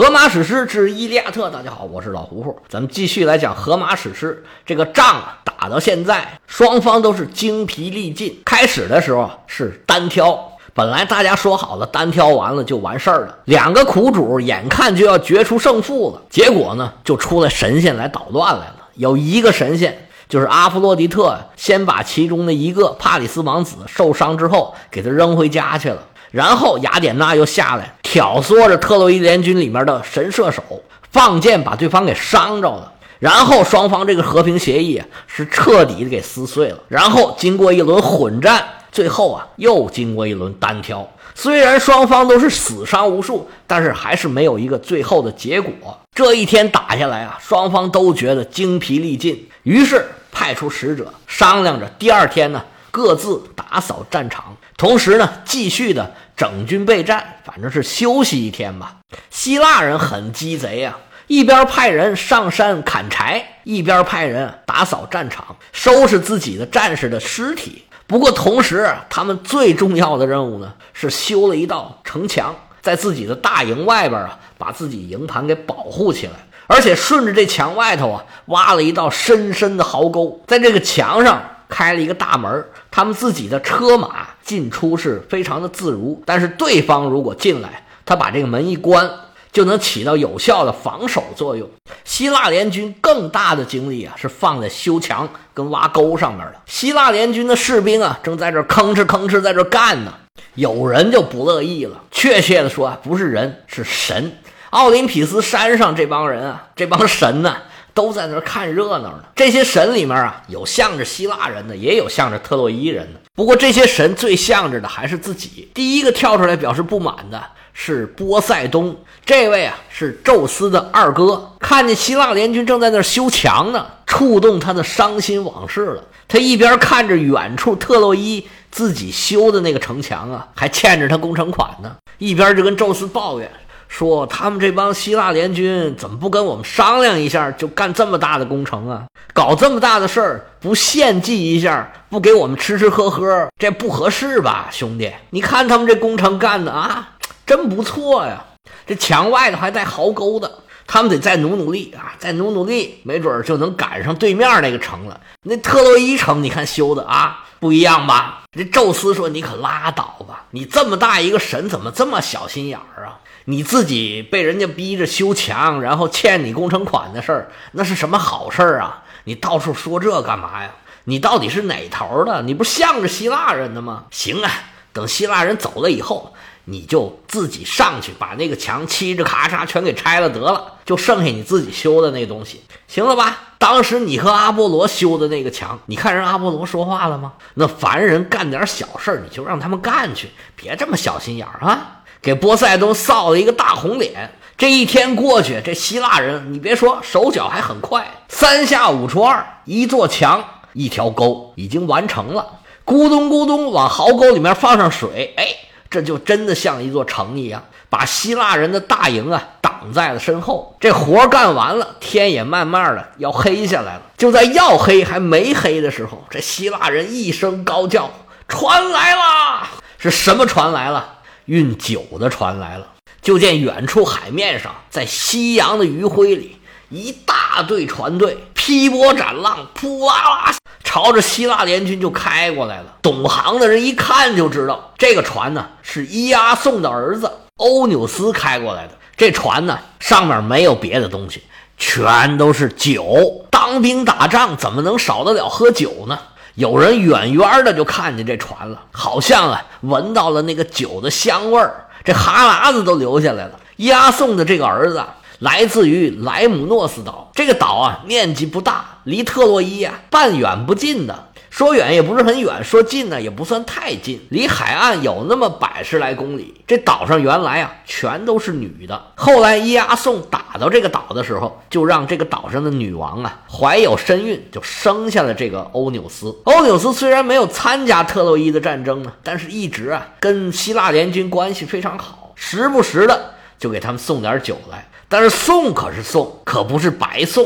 荷马史诗之《伊利亚特》，大家好，我是老胡胡，咱们继续来讲荷马史诗。这个仗啊，打到现在，双方都是精疲力尽。开始的时候，是单挑，本来大家说好了，单挑完了就完事儿了。两个苦主眼看就要决出胜负了，结果呢，就出来神仙来捣乱来了。有一个神仙，就是阿弗洛狄特，先把其中的一个帕里斯王子受伤之后，给他扔回家去了。然后雅典娜又下来挑唆着特洛伊联军里面的神射手放箭把对方给伤着了，然后双方这个和平协议是彻底的给撕碎了。然后经过一轮混战，最后啊又经过一轮单挑。虽然双方都是死伤无数，但是还是没有一个最后的结果。这一天打下来啊，双方都觉得精疲力尽，于是派出使者商量着第二天呢各自打扫战场。同时呢，继续的整军备战，反正是休息一天吧。希腊人很鸡贼啊，一边派人上山砍柴，一边派人打扫战场，收拾自己的战士的尸体。不过，同时他们最重要的任务呢，是修了一道城墙，在自己的大营外边啊，把自己营盘给保护起来，而且顺着这墙外头啊，挖了一道深深的壕沟，在这个墙上。开了一个大门，他们自己的车马进出是非常的自如。但是对方如果进来，他把这个门一关，就能起到有效的防守作用。希腊联军更大的精力啊，是放在修墙跟挖沟上面的。希腊联军的士兵啊，正在这吭哧吭哧在这干呢。有人就不乐意了，确切的说啊，不是人，是神。奥林匹斯山上这帮人啊，这帮神呢。都在那儿看热闹呢。这些神里面啊，有向着希腊人的，也有向着特洛伊人的。不过这些神最向着的还是自己。第一个跳出来表示不满的是波塞冬，这位啊是宙斯的二哥。看见希腊联军正在那儿修墙呢，触动他的伤心往事了。他一边看着远处特洛伊自己修的那个城墙啊，还欠着他工程款呢，一边就跟宙斯抱怨。说他们这帮希腊联军怎么不跟我们商量一下，就干这么大的工程啊？搞这么大的事儿，不献祭一下，不给我们吃吃喝喝，这不合适吧，兄弟？你看他们这工程干的啊，真不错呀！这墙外头还带壕沟的，他们得再努努力啊，再努努力，没准就能赶上对面那个城了。那特洛伊城，你看修的啊，不一样吧？这宙斯说：“你可拉倒吧，你这么大一个神，怎么这么小心眼儿啊？”你自己被人家逼着修墙，然后欠你工程款的事儿，那是什么好事儿啊？你到处说这干嘛呀？你到底是哪头的？你不向着希腊人的吗？行啊，等希腊人走了以后，你就自己上去把那个墙嘁着咔嚓全给拆了得了，就剩下你自己修的那东西，行了吧？当时你和阿波罗修的那个墙，你看人阿波罗说话了吗？那凡人干点小事儿，你就让他们干去，别这么小心眼儿啊！给波塞冬臊了一个大红脸。这一天过去，这希腊人，你别说，手脚还很快，三下五除二，一座墙，一条沟，已经完成了。咕咚咕咚，往壕沟里面放上水，哎，这就真的像一座城一样，把希腊人的大营啊挡在了身后。这活干完了，天也慢慢的要黑下来了。就在要黑还没黑的时候，这希腊人一声高叫：“船来啦！”是什么船来了？运酒的船来了，就见远处海面上，在夕阳的余晖里，一大队船队劈波斩浪，扑啦啦朝着希腊联军就开过来了。懂行的人一看就知道，这个船呢是伊阿宋的儿子欧纽斯开过来的。这船呢上面没有别的东西，全都是酒。当兵打仗怎么能少得了喝酒呢？有人远远的就看见这船了，好像啊闻到了那个酒的香味儿，这哈喇子都流下来了。押送的这个儿子来自于莱姆诺斯岛，这个岛啊面积不大，离特洛伊啊半远不近的。说远也不是很远，说近呢也不算太近，离海岸有那么百十来公里。这岛上原来啊全都是女的，后来伊阿宋打到这个岛的时候，就让这个岛上的女王啊怀有身孕，就生下了这个欧纽斯。欧纽斯虽然没有参加特洛伊的战争呢，但是一直啊跟希腊联军关系非常好，时不时的就给他们送点酒来。但是送可是送，可不是白送。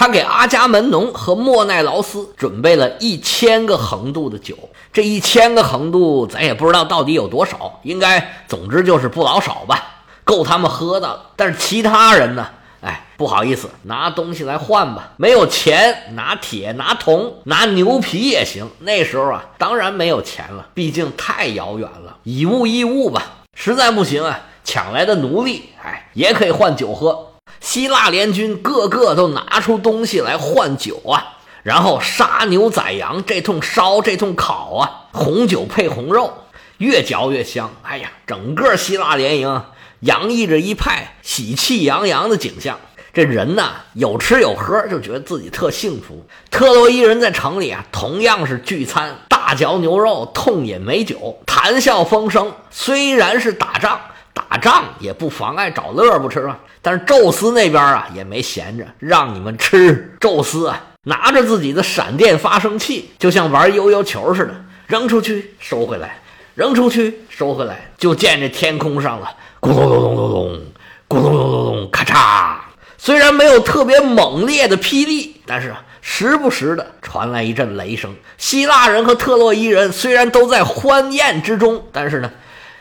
他给阿伽门农和莫奈劳斯准备了一千个横渡的酒，这一千个横渡咱也不知道到底有多少，应该总之就是不老少吧。够他们喝的了。但是其他人呢？哎，不好意思，拿东西来换吧。没有钱，拿铁、拿铜、拿牛皮也行。那时候啊，当然没有钱了，毕竟太遥远了。以物易物吧，实在不行啊，抢来的奴隶，哎，也可以换酒喝。希腊联军个个都拿出东西来换酒啊，然后杀牛宰羊，这通烧，这通烤啊，红酒配红肉，越嚼越香。哎呀，整个希腊联营。洋溢着一派喜气洋洋的景象，这人呐有吃有喝，就觉得自己特幸福。特洛伊人在城里啊，同样是聚餐，大嚼牛肉，痛饮美酒，谈笑风生。虽然是打仗，打仗也不妨碍找乐儿，不吃吗？但是宙斯那边啊也没闲着，让你们吃。宙斯啊拿着自己的闪电发生器，就像玩悠悠球似的，扔出去收回来，扔出去收回来，就见这天空上了。咕咚咚咚咚咚，咕咚咚咚咚，咔嚓！虽然没有特别猛烈的霹雳，但是时不时的传来一阵雷声。希腊人和特洛伊人虽然都在欢宴之中，但是呢，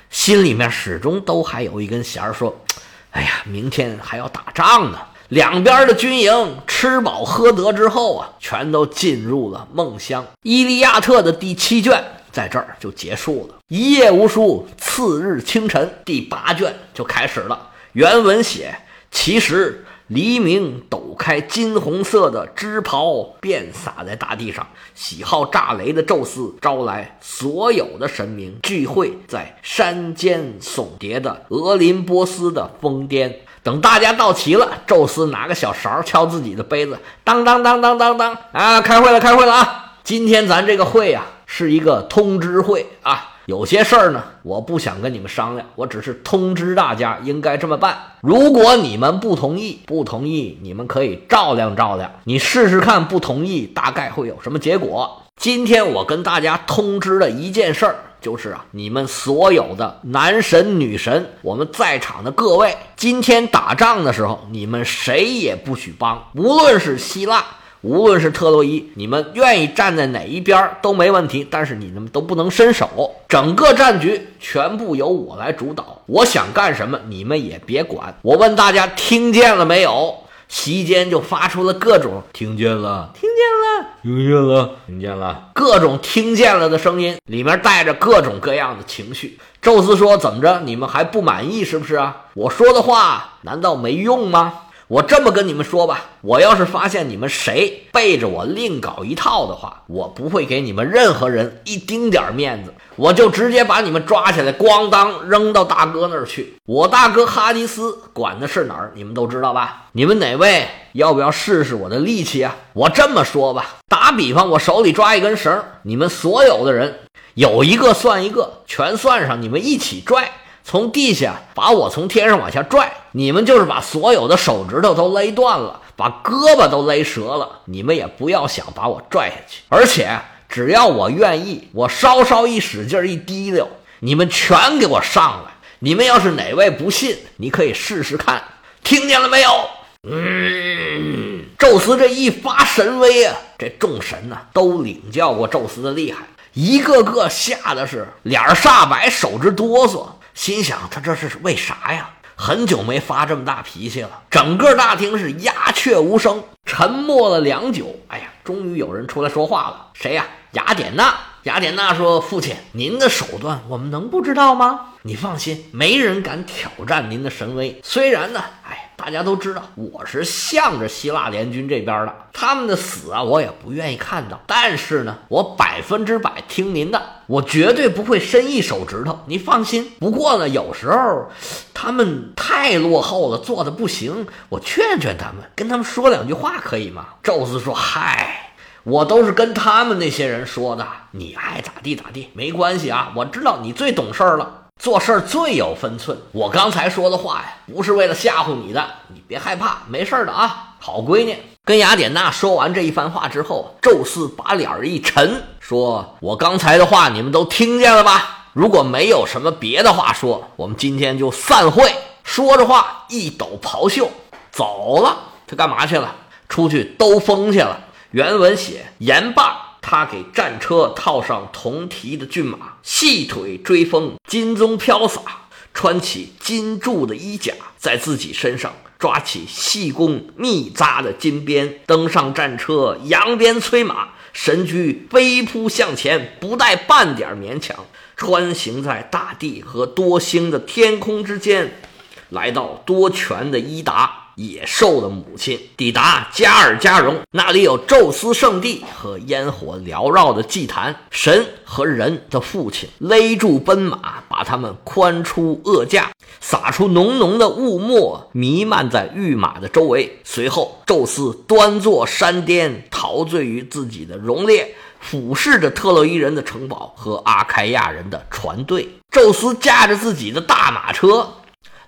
心里面始终都还有一根弦儿，说：“哎呀，明天还要打仗呢。”两边的军营吃饱喝得之后啊，全都进入了梦乡。《伊利亚特》的第七卷。在这儿就结束了，一夜无书。次日清晨，第八卷就开始了。原文写：其实黎明抖开金红色的织袍，遍洒在大地上。喜好炸雷的宙斯招来所有的神明聚会在山间耸叠的俄林波斯的峰巅。等大家到齐了，宙斯拿个小勺敲自己的杯子，当当当当当当啊！开会了，开会了啊！今天咱这个会呀。是一个通知会啊，有些事儿呢，我不想跟你们商量，我只是通知大家应该这么办。如果你们不同意，不同意，你们可以照亮照亮，你试试看，不同意大概会有什么结果。今天我跟大家通知的一件事儿，就是啊，你们所有的男神女神，我们在场的各位，今天打仗的时候，你们谁也不许帮，无论是希腊。无论是特洛伊，你们愿意站在哪一边都没问题，但是你们都不能伸手。整个战局全部由我来主导，我想干什么，你们也别管。我问大家，听见了没有？席间就发出了各种“听见了，听见了，听见了，听见了”各种听见了的声音，里面带着各种各样的情绪。宙斯说：“怎么着？你们还不满意是不是啊？我说的话难道没用吗？”我这么跟你们说吧，我要是发现你们谁背着我另搞一套的话，我不会给你们任何人一丁点面子，我就直接把你们抓起来，咣当扔到大哥那儿去。我大哥哈迪斯管的是哪儿，你们都知道吧？你们哪位要不要试试我的力气啊？我这么说吧，打比方，我手里抓一根绳，你们所有的人有一个算一个，全算上，你们一起拽。从地下把我从天上往下拽，你们就是把所有的手指头都勒断了，把胳膊都勒折了，你们也不要想把我拽下去。而且只要我愿意，我稍稍一使劲一滴溜，你们全给我上来。你们要是哪位不信，你可以试试看。听见了没有？嗯，宙斯这一发神威啊，这众神呢都领教过宙斯的厉害，一个个吓得是脸煞白，手直哆嗦。心想他这是为啥呀？很久没发这么大脾气了。整个大厅是鸦雀无声，沉默了良久。哎呀，终于有人出来说话了。谁呀？雅典娜。雅典娜说：“父亲，您的手段我们能不知道吗？你放心，没人敢挑战您的神威。虽然呢，哎。”大家都知道我是向着希腊联军这边的，他们的死啊，我也不愿意看到。但是呢，我百分之百听您的，我绝对不会伸一手指头，你放心。不过呢，有时候他们太落后了，做的不行，我劝劝他们，跟他们说两句话可以吗？宙斯说：“嗨，我都是跟他们那些人说的，你爱咋地咋地，没关系啊。我知道你最懂事儿了。”做事儿最有分寸。我刚才说的话呀，不是为了吓唬你的，你别害怕，没事儿的啊，好闺女。跟雅典娜说完这一番话之后，宙斯把脸儿一沉，说：“我刚才的话你们都听见了吧？如果没有什么别的话说，我们今天就散会。”说着话，一抖袍袖走了。他干嘛去了？出去兜风去了。原文写：言罢。他给战车套上铜蹄的骏马，细腿追风，金鬃飘洒。穿起金铸的衣甲，在自己身上抓起细工密扎的金鞭，登上战车，扬鞭催马，神驹飞扑向前，不带半点勉强，穿行在大地和多星的天空之间，来到多泉的伊达。野兽的母亲抵达加尔加荣，那里有宙斯圣地和烟火缭绕的祭坛。神和人的父亲勒住奔马，把他们宽出恶驾，撒出浓浓的雾沫，弥漫在御马的周围。随后，宙斯端坐山巅，陶醉于自己的荣烈，俯视着特洛伊人的城堡和阿开亚人的船队。宙斯驾着自己的大马车。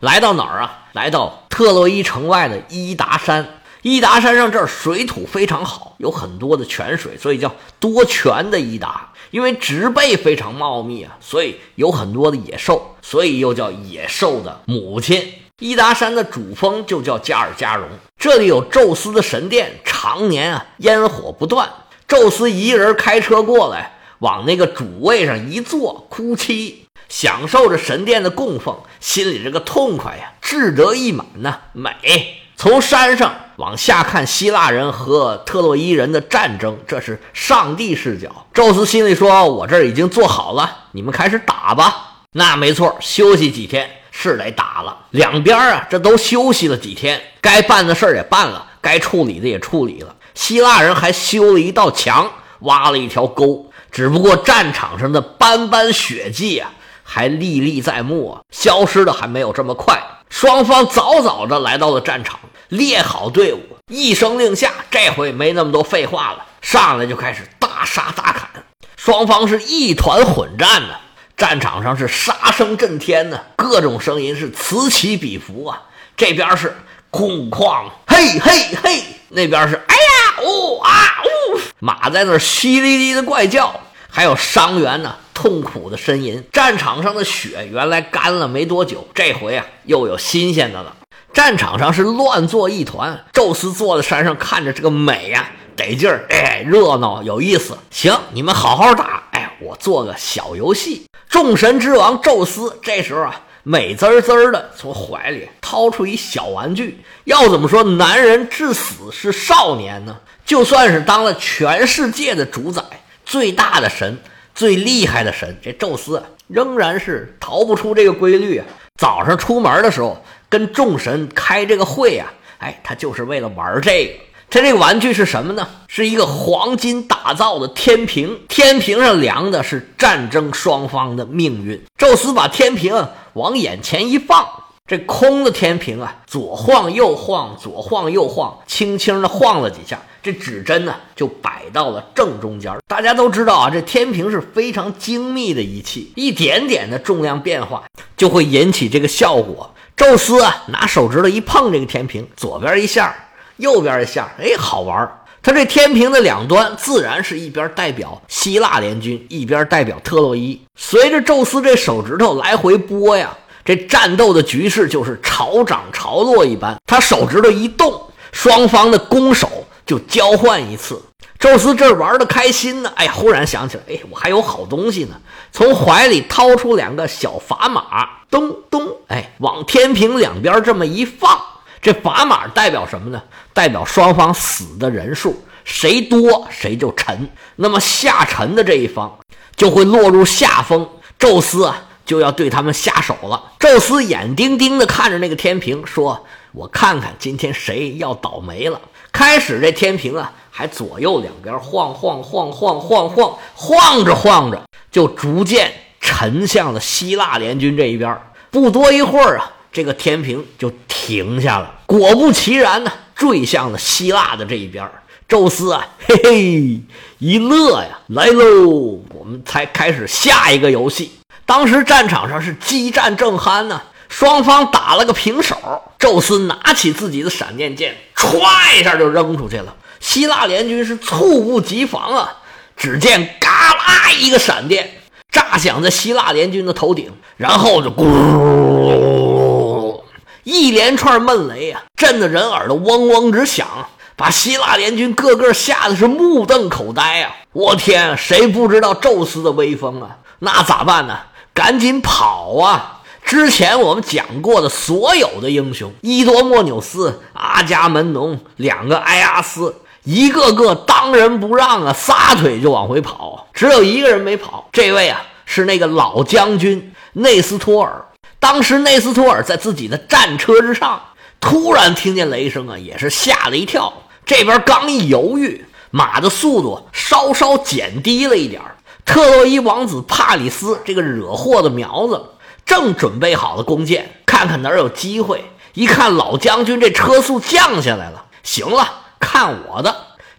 来到哪儿啊？来到特洛伊城外的伊达山。伊达山上这儿水土非常好，有很多的泉水，所以叫多泉的伊达。因为植被非常茂密啊，所以有很多的野兽，所以又叫野兽的母亲。伊达山的主峰就叫加尔加荣，这里有宙斯的神殿，常年啊烟火不断。宙斯一个人开车过来，往那个主位上一坐，哭泣。享受着神殿的供奉，心里这个痛快呀，志得意满呐，美。从山上往下看，希腊人和特洛伊人的战争，这是上帝视角。宙斯心里说：“我这儿已经做好了，你们开始打吧。”那没错，休息几天是得打了。两边啊，这都休息了几天，该办的事儿也办了，该处理的也处理了。希腊人还修了一道墙，挖了一条沟。只不过战场上的斑斑血迹啊。还历历在目啊！消失的还没有这么快。双方早早的来到了战场，列好队伍，一声令下，这回没那么多废话了，上来就开始大杀大砍。双方是一团混战呢，战场上是杀声震天呢，各种声音是此起彼伏啊。这边是空旷，嘿嘿嘿，那边是哎呀呜啊呜，马在那儿淅沥沥的怪叫，还有伤员呢。痛苦的呻吟，战场上的血原来干了没多久，这回啊又有新鲜的了。战场上是乱作一团，宙斯坐在山上看着这个美呀，得劲儿，哎，热闹有意思。行，你们好好打，哎，我做个小游戏。众神之王宙斯这时候啊，美滋滋的从怀里掏出一小玩具。要怎么说，男人至死是少年呢？就算是当了全世界的主宰，最大的神。最厉害的神，这宙斯仍然是逃不出这个规律啊！早上出门的时候，跟众神开这个会呀，哎，他就是为了玩这个。他这个玩具是什么呢？是一个黄金打造的天平，天平上量的是战争双方的命运。宙斯把天平往眼前一放，这空的天平啊，左晃右晃，左晃右晃，轻轻的晃了几下。这指针呢，就摆到了正中间。大家都知道啊，这天平是非常精密的仪器，一点点的重量变化就会引起这个效果。宙斯啊，拿手指头一碰这个天平，左边一下，右边一下，哎，好玩儿。他这天平的两端，自然是一边代表希腊联军，一边代表特洛伊。随着宙斯这手指头来回拨呀，这战斗的局势就是潮涨潮落一般。他手指头一动，双方的攻守。就交换一次，宙斯这玩的开心呢。哎，忽然想起来，哎，我还有好东西呢。从怀里掏出两个小砝码，咚咚，哎，往天平两边这么一放。这砝码代表什么呢？代表双方死的人数，谁多谁就沉。那么下沉的这一方就会落入下风。宙斯啊，就要对他们下手了。宙斯眼盯盯地看着那个天平，说：“我看看今天谁要倒霉了。”开始这天平啊，还左右两边晃晃晃晃晃晃晃着晃着，就逐渐沉向了希腊联军这一边。不多一会儿啊，这个天平就停下了。果不其然呢，坠向了希腊的这一边。宙斯啊，嘿嘿一乐呀，来喽，我们才开始下一个游戏。当时战场上是激战正酣呢。双方打了个平手，宙斯拿起自己的闪电剑，歘一下就扔出去了。希腊联军是猝不及防啊！只见嘎啦一个闪电炸响在希腊联军的头顶，然后就咕，一连串闷雷啊，震得人耳朵嗡嗡直响，把希腊联军个个吓得是目瞪口呆啊！我天，谁不知道宙斯的威风啊？那咋办呢？赶紧跑啊！之前我们讲过的所有的英雄，伊多莫纽斯、阿伽门农两个埃阿斯，一个个当仁不让啊，撒腿就往回跑，只有一个人没跑，这位啊是那个老将军内斯托尔。当时内斯托尔在自己的战车之上，突然听见雷声啊，也是吓了一跳。这边刚一犹豫，马的速度稍稍减低了一点特洛伊王子帕里斯这个惹祸的苗子。正准备好了弓箭，看看哪儿有机会。一看老将军这车速降下来了，行了，看我的！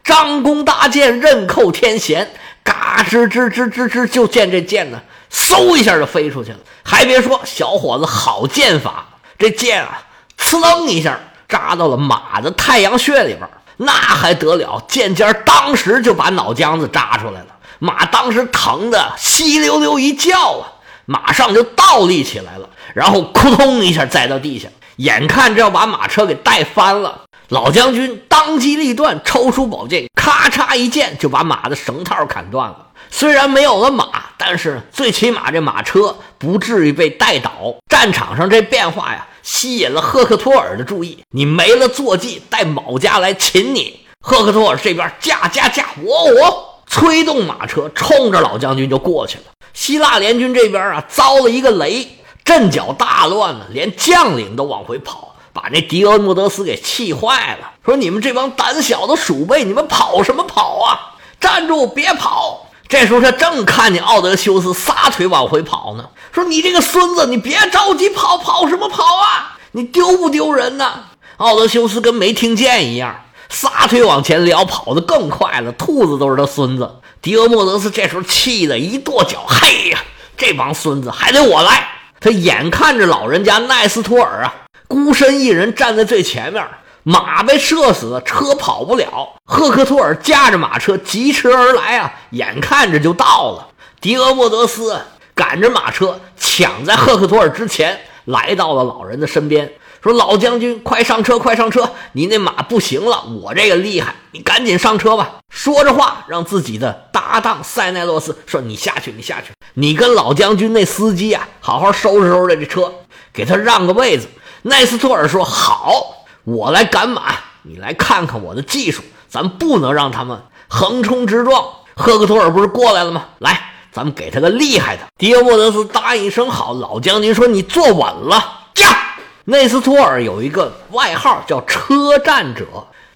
张弓搭箭，刃扣天弦，嘎吱吱吱吱吱，就见这箭呢，嗖一下就飞出去了。还别说，小伙子好剑法，这箭啊，呲楞一下扎到了马的太阳穴里边，那还得了？箭尖当时就把脑浆子扎出来了，马当时疼的稀溜溜一叫啊！马上就倒立起来了，然后扑通一下栽到地下，眼看着要把马车给带翻了。老将军当机立断，抽出宝剑，咔嚓一剑就把马的绳套砍断了。虽然没有了马，但是最起码这马车不至于被带倒。战场上这变化呀，吸引了赫克托尔的注意。你没了坐骑，带某家来擒你。赫克托尔这边驾驾驾，我我催动马车，冲着老将军就过去了。希腊联军这边啊，遭了一个雷，阵脚大乱了，连将领都往回跑，把那迪俄莫德斯给气坏了。说：“你们这帮胆小的鼠辈，你们跑什么跑啊？站住，别跑！”这时候他正看见奥德修斯撒腿往回跑呢，说：“你这个孙子，你别着急跑，跑什么跑啊？你丢不丢人呢？”奥德修斯跟没听见一样，撒腿往前撩，跑得更快了。兔子都是他孙子。迪俄莫德斯这时候气得一跺脚：“嘿呀，这帮孙子还得我来！”他眼看着老人家奈斯托尔啊，孤身一人站在最前面，马被射死，车跑不了。赫克托尔驾着马车疾驰而来啊，眼看着就到了。迪俄莫德斯赶着马车，抢在赫克托尔之前，来到了老人的身边。说老将军，快上车，快上车！你那马不行了，我这个厉害，你赶紧上车吧。说着话，让自己的搭档塞奈洛斯说：“你下去，你下去，你跟老将军那司机啊，好好收拾收拾这车，给他让个位子。”奈斯托尔说：“好，我来赶马，你来看看我的技术，咱不能让他们横冲直撞。”赫克托尔不是过来了吗？来，咱们给他个厉害的。迪欧莫德斯答应一声好。老将军说：“你坐稳了，驾。”内斯托尔有一个外号叫“车战者”，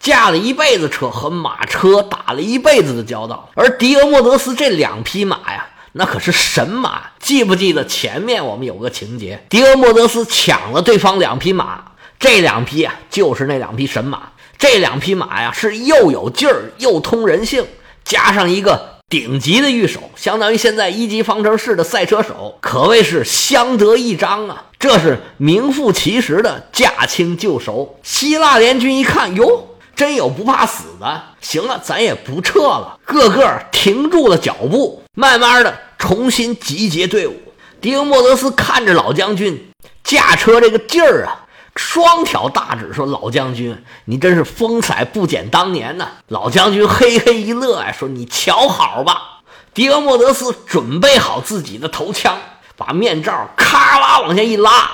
驾了一辈子车，和马车打了一辈子的交道。而迪俄莫德斯这两匹马呀，那可是神马。记不记得前面我们有个情节？迪俄莫德斯抢了对方两匹马，这两匹啊就是那两匹神马。这两匹马呀是又有劲儿又通人性，加上一个。顶级的御手，相当于现在一级方程式的赛车手，可谓是相得益彰啊！这是名副其实的驾轻就熟。希腊联军一看，哟，真有不怕死的，行了，咱也不撤了，个个停住了脚步，慢慢的重新集结队伍。迪俄莫德斯看着老将军驾车这个劲儿啊。双挑大指说：“老将军，你真是风采不减当年呐！”老将军嘿嘿一乐呀，说：“你瞧好吧。”迪俄莫德斯准备好自己的头枪，把面罩咔啦往下一拉，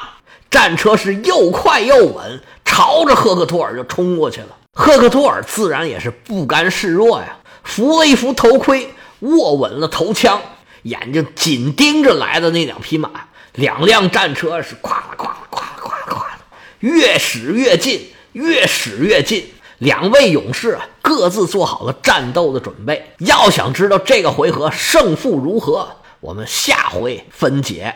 战车是又快又稳，朝着赫克托尔就冲过去了。赫克托尔自然也是不甘示弱呀，扶了一扶头盔，握稳了头枪，眼睛紧盯着来的那两匹马。两辆战车是咵啦咵啦咵。越使越近，越使越近。两位勇士各自做好了战斗的准备。要想知道这个回合胜负如何，我们下回分解。